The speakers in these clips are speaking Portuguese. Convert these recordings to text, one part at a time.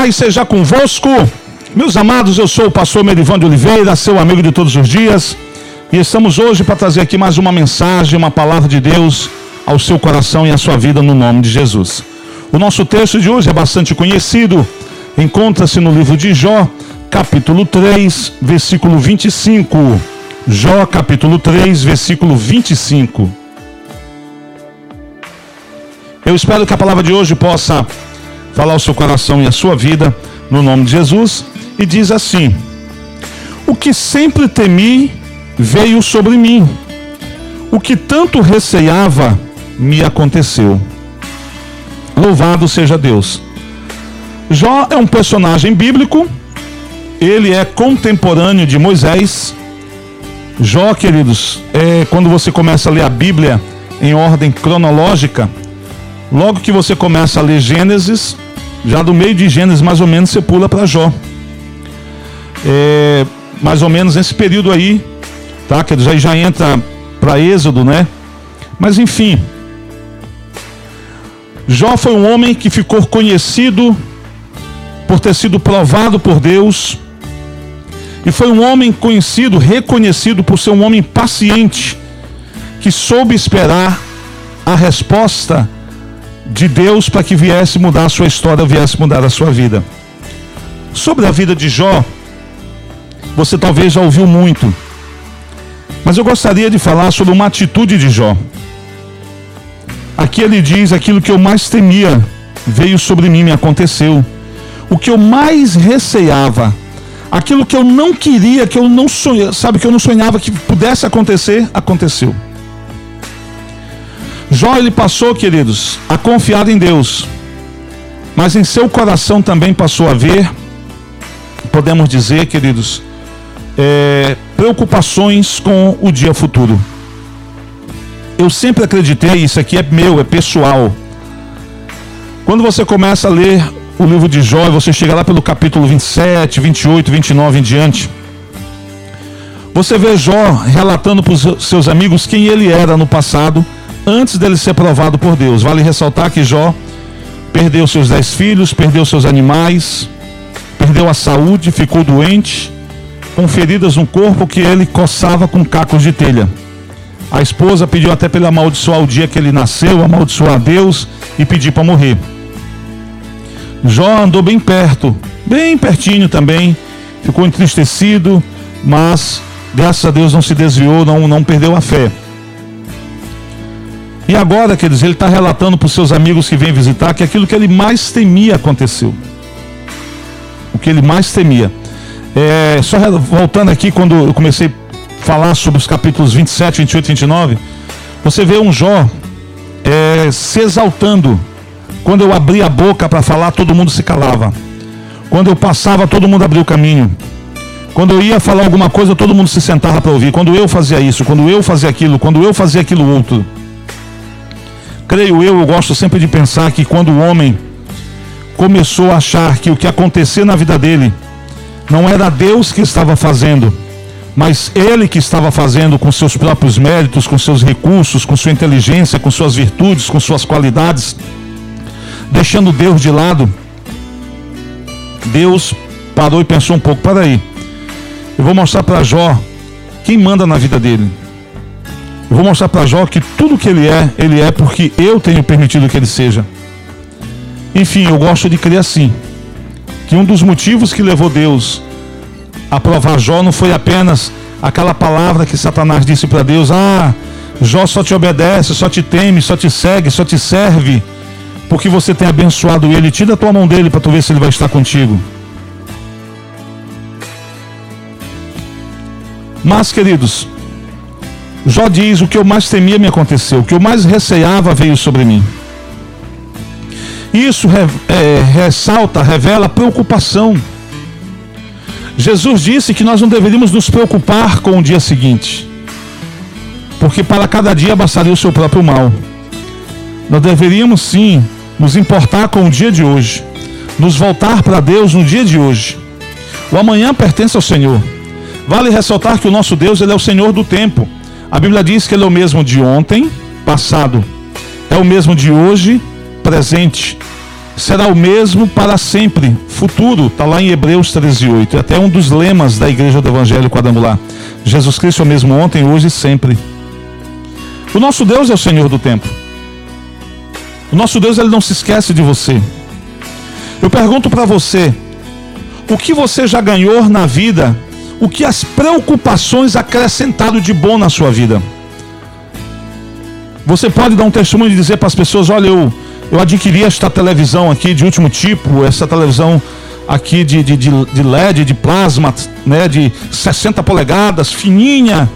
paz seja convosco. Meus amados, eu sou o pastor Merivan de Oliveira, seu amigo de todos os dias. E estamos hoje para trazer aqui mais uma mensagem, uma palavra de Deus ao seu coração e à sua vida no nome de Jesus. O nosso texto de hoje é bastante conhecido, encontra-se no livro de Jó, capítulo 3, versículo 25. Jó, capítulo 3, versículo 25. Eu espero que a palavra de hoje possa falar ao seu coração e à sua vida, no nome de Jesus, e diz assim: O que sempre temi veio sobre mim, o que tanto receiava me aconteceu. Louvado seja Deus. Jó é um personagem bíblico, ele é contemporâneo de Moisés. Jó, queridos, é quando você começa a ler a Bíblia em ordem cronológica, logo que você começa a ler Gênesis, já do meio de Gênesis, mais ou menos, você pula para Jó. É, mais ou menos nesse período aí, tá? Que já, já entra para Êxodo, né? Mas enfim, Jó foi um homem que ficou conhecido por ter sido provado por Deus, e foi um homem conhecido, reconhecido por ser um homem paciente, que soube esperar a resposta de Deus para que viesse mudar a sua história, viesse mudar a sua vida. Sobre a vida de Jó, você talvez já ouviu muito, mas eu gostaria de falar sobre uma atitude de Jó. Aqui ele diz: aquilo que eu mais temia veio sobre mim, me aconteceu. O que eu mais receava, aquilo que eu não queria, que eu não sonhava, sabe, que eu não sonhava que pudesse acontecer, aconteceu. Jó ele passou, queridos, a confiar em Deus, mas em seu coração também passou a ver, podemos dizer, queridos, é, preocupações com o dia futuro. Eu sempre acreditei, isso aqui é meu, é pessoal. Quando você começa a ler o livro de Jó, você chega lá pelo capítulo 27, 28, 29 em diante. Você vê Jó relatando para os seus amigos quem ele era no passado antes dele ser provado por Deus. Vale ressaltar que Jó perdeu seus dez filhos, perdeu seus animais, perdeu a saúde, ficou doente, com feridas no corpo que ele coçava com cacos de telha. A esposa pediu até para ele amaldiçoar o dia que ele nasceu, amaldiçoar Deus e pedir para morrer. Jó andou bem perto, bem pertinho também, ficou entristecido, mas graças a Deus não se desviou, não, não perdeu a fé. E agora, quer dizer, ele está relatando para os seus amigos que vêm visitar que aquilo que ele mais temia aconteceu. O que ele mais temia. É, só voltando aqui, quando eu comecei a falar sobre os capítulos 27, 28 e 29, você vê um Jó é, se exaltando. Quando eu abria a boca para falar, todo mundo se calava. Quando eu passava, todo mundo abria o caminho. Quando eu ia falar alguma coisa, todo mundo se sentava para ouvir. Quando eu fazia isso, quando eu fazia aquilo, quando eu fazia aquilo outro creio eu, eu gosto sempre de pensar que quando o homem começou a achar que o que acontecia na vida dele não era Deus que estava fazendo, mas ele que estava fazendo com seus próprios méritos, com seus recursos, com sua inteligência, com suas virtudes, com suas qualidades, deixando Deus de lado, Deus parou e pensou um pouco: para aí, eu vou mostrar para Jó quem manda na vida dele. Eu vou mostrar para Jó que tudo que ele é, ele é porque eu tenho permitido que ele seja. Enfim, eu gosto de crer assim. Que um dos motivos que levou Deus a provar Jó não foi apenas aquela palavra que Satanás disse para Deus: Ah, Jó só te obedece, só te teme, só te segue, só te serve, porque você tem abençoado ele. Tira a tua mão dele para tu ver se ele vai estar contigo. Mas, queridos, Jó diz: O que eu mais temia me aconteceu, o que eu mais receava veio sobre mim. Isso é, ressalta, revela preocupação. Jesus disse que nós não deveríamos nos preocupar com o dia seguinte, porque para cada dia bastaria o seu próprio mal. Nós deveríamos sim nos importar com o dia de hoje, nos voltar para Deus no dia de hoje. O amanhã pertence ao Senhor. Vale ressaltar que o nosso Deus ele é o Senhor do tempo. A Bíblia diz que ele é o mesmo de ontem, passado, é o mesmo de hoje, presente. será o mesmo para sempre, futuro. Está lá em Hebreus 13, 8. É até um dos lemas da Igreja do Evangelho Quadrangular. Jesus Cristo é o mesmo ontem, hoje e sempre. O nosso Deus é o Senhor do tempo. O nosso Deus ele não se esquece de você. Eu pergunto para você, o que você já ganhou na vida? O que as preocupações acrescentaram de bom na sua vida? Você pode dar um testemunho e dizer para as pessoas: olha, eu, eu adquiri esta televisão aqui de último tipo, essa televisão aqui de, de, de, de LED, de plasma, né, de 60 polegadas, fininha.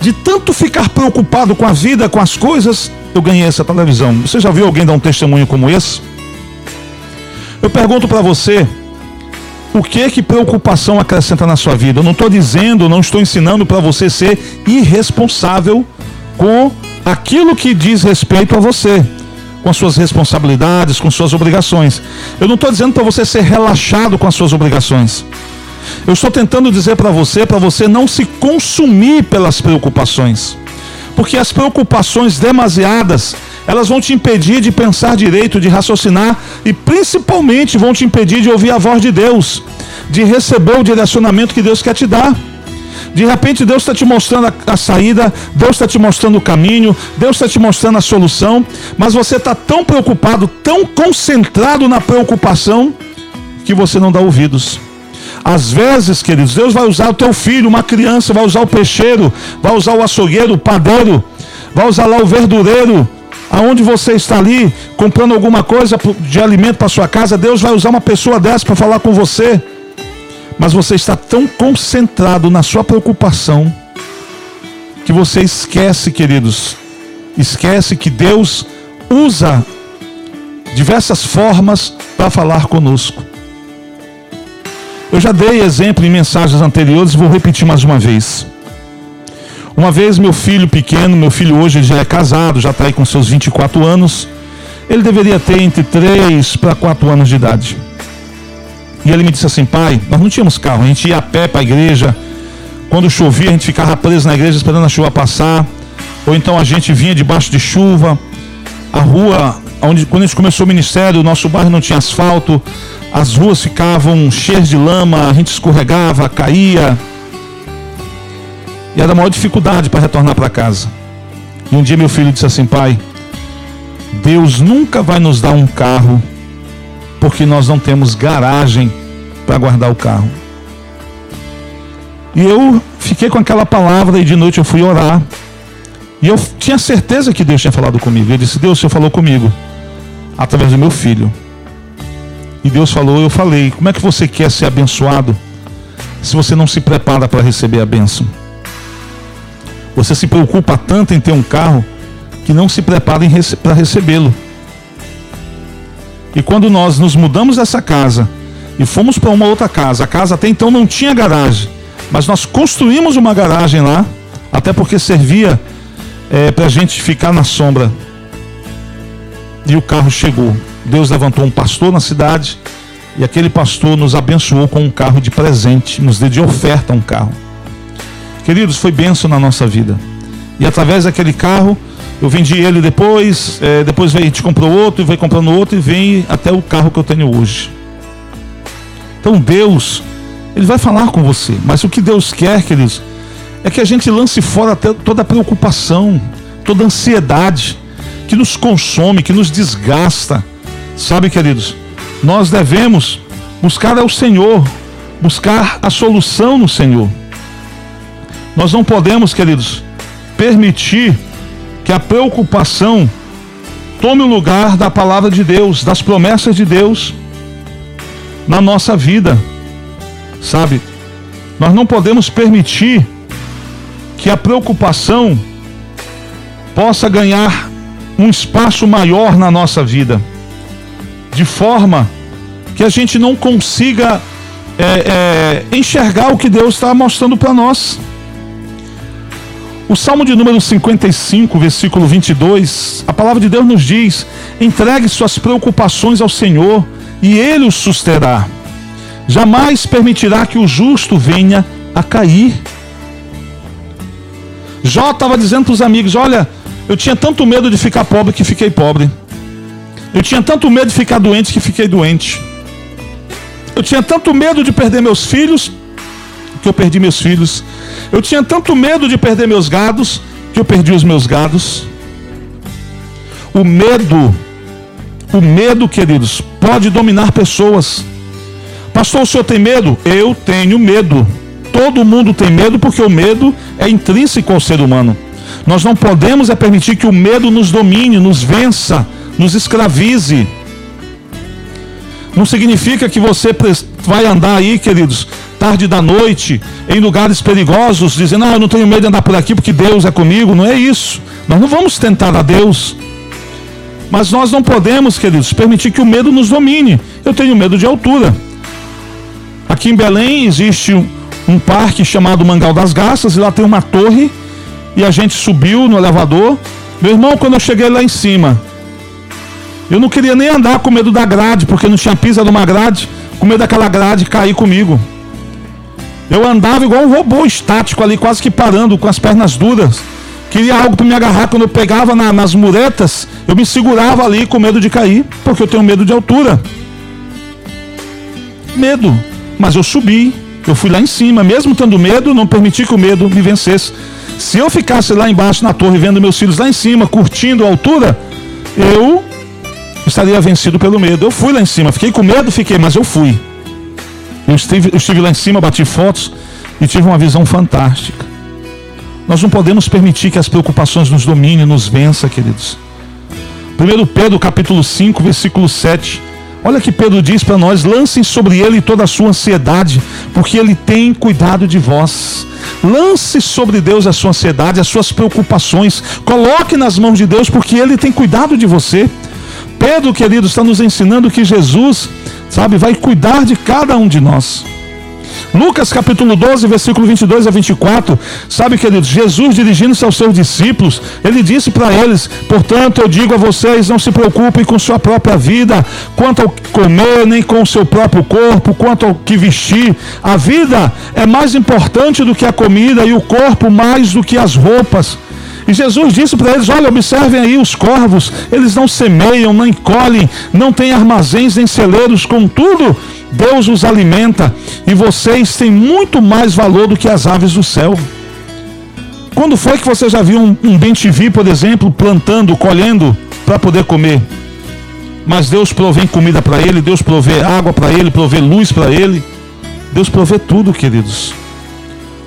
De tanto ficar preocupado com a vida, com as coisas, eu ganhei essa televisão. Você já viu alguém dar um testemunho como esse? Eu pergunto para você, o que que preocupação acrescenta na sua vida? Eu não estou dizendo, não estou ensinando para você ser irresponsável com aquilo que diz respeito a você, com as suas responsabilidades, com suas obrigações. Eu não estou dizendo para você ser relaxado com as suas obrigações. Eu estou tentando dizer para você, para você não se consumir pelas preocupações. Porque as preocupações demasiadas, elas vão te impedir de pensar direito, de raciocinar e principalmente vão te impedir de ouvir a voz de Deus, de receber o direcionamento que Deus quer te dar. De repente Deus está te mostrando a, a saída, Deus está te mostrando o caminho, Deus está te mostrando a solução, mas você está tão preocupado, tão concentrado na preocupação, que você não dá ouvidos. Às vezes, queridos, Deus vai usar o teu filho, uma criança, vai usar o peixeiro, vai usar o açougueiro, o padeiro, vai usar lá o verdureiro, aonde você está ali comprando alguma coisa de alimento para sua casa, Deus vai usar uma pessoa dessa para falar com você mas você está tão concentrado na sua preocupação que você esquece, queridos, esquece que Deus usa diversas formas para falar conosco. Eu já dei exemplo em mensagens anteriores vou repetir mais uma vez. Uma vez meu filho pequeno, meu filho hoje já é casado, já está aí com seus 24 anos, ele deveria ter entre 3 para 4 anos de idade. E ele me disse assim: pai, nós não tínhamos carro, a gente ia a pé para a igreja. Quando chovia, a gente ficava preso na igreja esperando a chuva passar. Ou então a gente vinha debaixo de chuva. A rua, onde, quando a gente começou o ministério, o nosso bairro não tinha asfalto. As ruas ficavam cheias de lama, a gente escorregava, caía. E era a maior dificuldade para retornar para casa. E um dia meu filho disse assim: pai, Deus nunca vai nos dar um carro porque nós não temos garagem para guardar o carro. E eu fiquei com aquela palavra e de noite eu fui orar. E eu tinha certeza que Deus tinha falado comigo. Eu disse: Deus, o Senhor falou comigo através do meu filho. E Deus falou, eu falei: Como é que você quer ser abençoado se você não se prepara para receber a bênção? Você se preocupa tanto em ter um carro que não se prepara para recebê-lo. E quando nós nos mudamos dessa casa e fomos para uma outra casa, a casa até então não tinha garagem, mas nós construímos uma garagem lá, até porque servia é, para a gente ficar na sombra. E o carro chegou. Deus levantou um pastor na cidade e aquele pastor nos abençoou com um carro de presente, nos deu de oferta um carro. Queridos, foi benção na nossa vida. E através daquele carro, eu vendi ele depois, é, depois veio, gente comprou outro, e veio comprando outro e vem até o carro que eu tenho hoje. Então Deus, Ele vai falar com você, mas o que Deus quer, queridos, é que a gente lance fora toda a preocupação, toda a ansiedade que nos consome, que nos desgasta. Sabe, queridos, nós devemos buscar ao Senhor, buscar a solução no Senhor. Nós não podemos, queridos, permitir que a preocupação tome o lugar da palavra de Deus, das promessas de Deus na nossa vida. Sabe? Nós não podemos permitir que a preocupação possa ganhar um espaço maior na nossa vida, de forma que a gente não consiga é, é, enxergar o que Deus está mostrando para nós. O Salmo de número 55, versículo 22, a palavra de Deus nos diz: entregue suas preocupações ao Senhor e Ele os susterá. Jamais permitirá que o justo venha a cair. Jó estava dizendo para os amigos: Olha, eu tinha tanto medo de ficar pobre que fiquei pobre. Eu tinha tanto medo de ficar doente que fiquei doente. Eu tinha tanto medo de perder meus filhos que eu perdi meus filhos. Eu tinha tanto medo de perder meus gados que eu perdi os meus gados. O medo, o medo, queridos, pode dominar pessoas. Pastor, o senhor tem medo? Eu tenho medo. Todo mundo tem medo porque o medo é intrínseco ao ser humano. Nós não podemos é permitir que o medo nos domine, nos vença, nos escravize. Não significa que você vai andar aí, queridos, tarde da noite, em lugares perigosos, dizendo: Ah, eu não tenho medo de andar por aqui porque Deus é comigo. Não é isso. Nós não vamos tentar a Deus. Mas nós não podemos, queridos, permitir que o medo nos domine. Eu tenho medo de altura. Aqui em Belém existe um, parque chamado Mangal das Garças, e lá tem uma torre, e a gente subiu no elevador. Meu irmão, quando eu cheguei lá em cima, eu não queria nem andar com medo da grade, porque não tinha pisa numa grade, com medo daquela grade cair comigo. Eu andava igual um robô estático ali, quase que parando, com as pernas duras. Queria algo para me agarrar. Quando eu pegava na, nas muretas, eu me segurava ali com medo de cair, porque eu tenho medo de altura. Medo. Mas eu subi, eu fui lá em cima, mesmo tendo medo, não permiti que o medo me vencesse. Se eu ficasse lá embaixo na torre, vendo meus filhos lá em cima, curtindo a altura, eu estaria vencido pelo medo. Eu fui lá em cima, fiquei com medo, fiquei, mas eu fui. Eu estive, eu estive lá em cima, bati fotos e tive uma visão fantástica. Nós não podemos permitir que as preocupações nos dominem, nos vença, queridos. 1 Pedro capítulo 5, versículo 7. Olha que Pedro diz para nós: lancem sobre ele toda a sua ansiedade, porque ele tem cuidado de vós. Lance sobre Deus a sua ansiedade, as suas preocupações. Coloque nas mãos de Deus, porque ele tem cuidado de você. Pedro, querido, está nos ensinando que Jesus, sabe, vai cuidar de cada um de nós. Lucas capítulo 12, versículo 22 a 24. Sabe, queridos, Jesus dirigindo-se aos seus discípulos, ele disse para eles: Portanto, eu digo a vocês, não se preocupem com sua própria vida, quanto ao comer, nem com o seu próprio corpo, quanto ao que vestir. A vida é mais importante do que a comida e o corpo mais do que as roupas. E Jesus disse para eles: Olha, observem aí os corvos, eles não semeiam, não colhem, não têm armazéns nem celeiros, contudo, Deus os alimenta e vocês têm muito mais valor do que as aves do céu. Quando foi que você já viu um, um bem-te-vi, por exemplo, plantando, colhendo para poder comer? Mas Deus provê comida para ele, Deus provê água para ele, provê luz para ele. Deus provê tudo, queridos.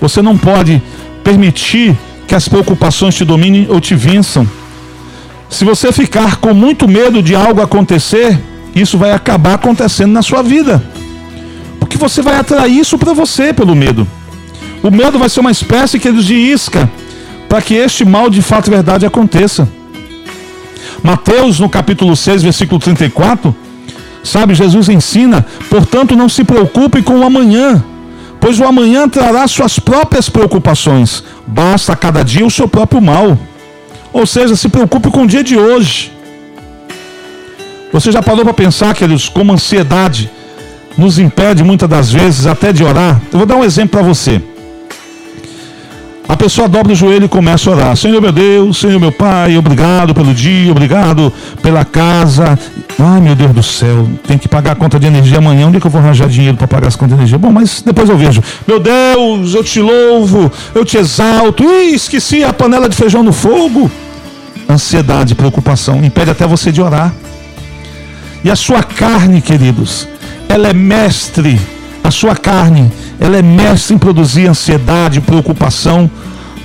Você não pode permitir que as preocupações te dominem ou te vençam. Se você ficar com muito medo de algo acontecer, isso vai acabar acontecendo na sua vida. Porque você vai atrair isso para você pelo medo. O medo vai ser uma espécie que de isca para que este mal de fato e verdade aconteça. Mateus, no capítulo 6, versículo 34, sabe, Jesus ensina: portanto, não se preocupe com o amanhã, pois o amanhã trará suas próprias preocupações. Basta a cada dia o seu próprio mal. Ou seja, se preocupe com o dia de hoje. Você já parou para pensar, queridos, como a ansiedade nos impede muitas das vezes até de orar? Eu vou dar um exemplo para você. A pessoa dobra o joelho e começa a orar. Senhor meu Deus, Senhor meu Pai, obrigado pelo dia, obrigado pela casa. Ai meu Deus do céu, tem que pagar a conta de energia amanhã. Onde é que eu vou arranjar dinheiro para pagar as contas de energia? Bom, mas depois eu vejo. Meu Deus, eu te louvo, eu te exalto. Ih, esqueci a panela de feijão no fogo. Ansiedade, preocupação, impede até você de orar. E a sua carne, queridos, ela é mestre. A sua carne ela é mestre em produzir ansiedade, preocupação,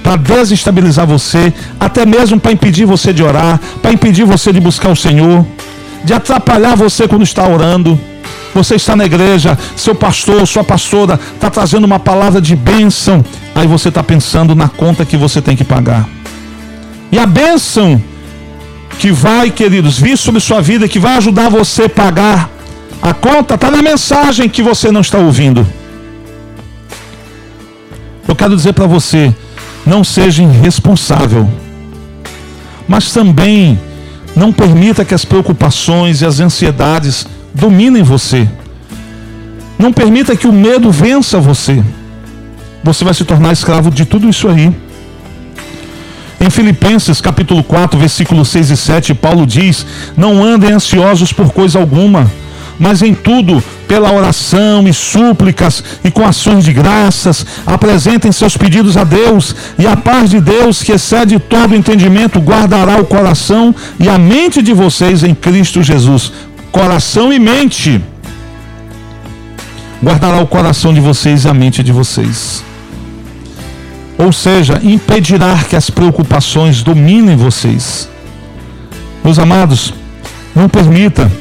para desestabilizar você, até mesmo para impedir você de orar, para impedir você de buscar o Senhor, de atrapalhar você quando está orando. Você está na igreja, seu pastor, sua pastora está trazendo uma palavra de bênção, aí você está pensando na conta que você tem que pagar. E a bênção que vai, queridos, vir sobre sua vida, que vai ajudar você a pagar a conta, está na mensagem que você não está ouvindo. Eu quero dizer para você, não seja irresponsável, mas também não permita que as preocupações e as ansiedades dominem você. Não permita que o medo vença você. Você vai se tornar escravo de tudo isso aí. Em Filipenses capítulo 4, versículos 6 e 7, Paulo diz: Não andem ansiosos por coisa alguma, mas em tudo, pela oração e súplicas e com ações de graças, apresentem seus pedidos a Deus, e a paz de Deus, que excede todo entendimento, guardará o coração e a mente de vocês em Cristo Jesus. Coração e mente. Guardará o coração de vocês e a mente de vocês. Ou seja, impedirá que as preocupações dominem vocês. Meus amados, não permita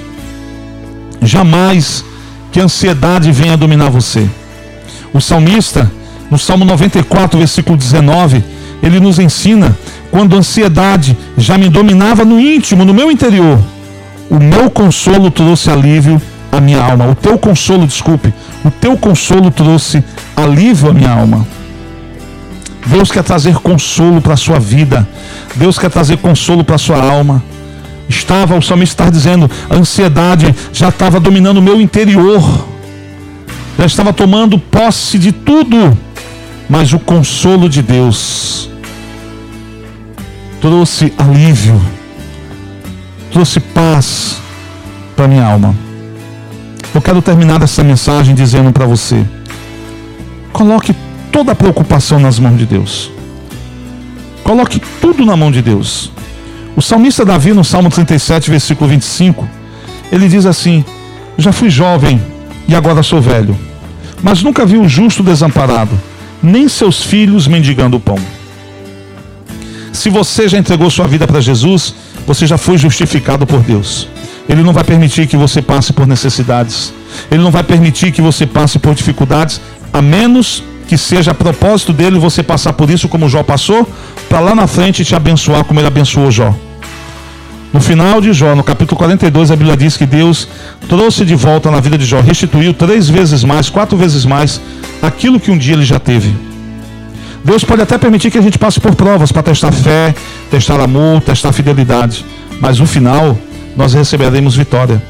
jamais que a ansiedade venha dominar você. O salmista, no Salmo 94, versículo 19, ele nos ensina: quando a ansiedade já me dominava no íntimo, no meu interior, o meu consolo trouxe alívio à minha alma. O teu consolo, desculpe, o teu consolo trouxe alívio à minha alma. Deus quer trazer consolo para a sua vida. Deus quer trazer consolo para a sua alma. Estava, o salmista está dizendo, a ansiedade já estava dominando o meu interior. Já estava tomando posse de tudo. Mas o consolo de Deus trouxe alívio, trouxe paz para minha alma. Eu quero terminar essa mensagem dizendo para você: coloque toda a preocupação nas mãos de Deus. Coloque tudo na mão de Deus. O salmista Davi, no Salmo 37, versículo 25, ele diz assim: Já fui jovem e agora sou velho, mas nunca vi o justo desamparado, nem seus filhos mendigando o pão. Se você já entregou sua vida para Jesus, você já foi justificado por Deus. Ele não vai permitir que você passe por necessidades. Ele não vai permitir que você passe por dificuldades, a menos que seja propósito dele você passar por isso como Jó passou, para lá na frente te abençoar como ele abençoou Jó. No final de Jó, no capítulo 42, a Bíblia diz que Deus trouxe de volta na vida de Jó, restituiu três vezes mais, quatro vezes mais, aquilo que um dia ele já teve. Deus pode até permitir que a gente passe por provas para testar fé, testar amor, testar fidelidade, mas no final nós receberemos vitória.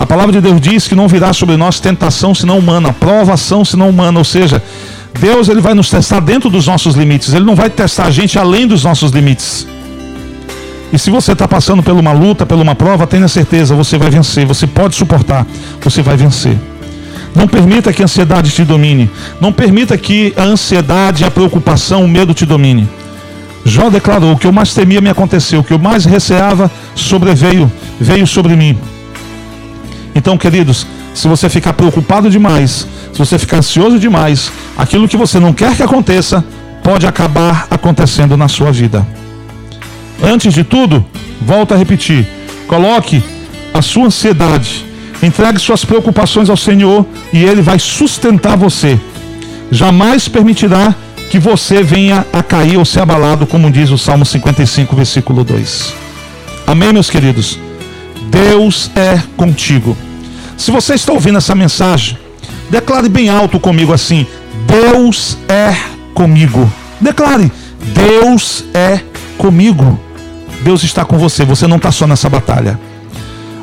A palavra de Deus diz que não virá sobre nós tentação senão humana, provação senão humana, ou seja, Deus ele vai nos testar dentro dos nossos limites. Ele não vai testar a gente além dos nossos limites. E se você está passando por uma luta, por uma prova, tenha certeza, você vai vencer. Você pode suportar, você vai vencer. Não permita que a ansiedade te domine. Não permita que a ansiedade, a preocupação, o medo te domine. Jó declarou: o que eu mais temia me aconteceu, o que eu mais receava sobreveio, veio sobre mim. Então, queridos, se você ficar preocupado demais, se você ficar ansioso demais, aquilo que você não quer que aconteça pode acabar acontecendo na sua vida. Antes de tudo, volto a repetir: coloque a sua ansiedade, entregue suas preocupações ao Senhor e Ele vai sustentar você. Jamais permitirá que você venha a cair ou ser abalado, como diz o Salmo 55, versículo 2. Amém, meus queridos? Deus é contigo. Se você está ouvindo essa mensagem, declare bem alto comigo assim: Deus é comigo. Declare: Deus é comigo. Deus está com você, você não está só nessa batalha.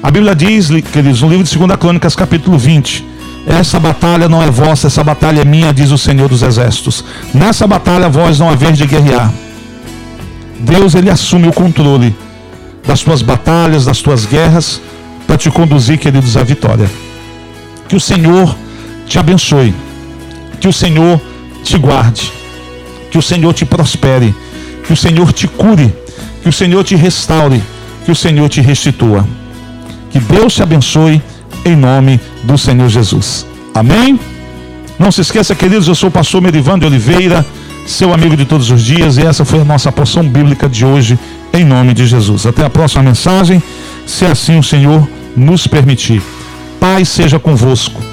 A Bíblia diz, queridos, no livro de 2 Crônicas, capítulo 20: Essa batalha não é vossa, essa batalha é minha, diz o Senhor dos Exércitos. Nessa batalha vós não haver de guerrear. Deus, ele assume o controle das tuas batalhas, das tuas guerras para te conduzir, queridos, à vitória. Que o Senhor te abençoe, que o Senhor te guarde, que o Senhor te prospere, que o Senhor te cure, que o Senhor te restaure, que o Senhor te restitua. Que Deus te abençoe em nome do Senhor Jesus. Amém? Não se esqueça, queridos, eu sou o pastor Merivan de Oliveira, seu amigo de todos os dias, e essa foi a nossa porção bíblica de hoje, em nome de Jesus. Até a próxima mensagem, se assim o Senhor nos permitir. Paz seja convosco.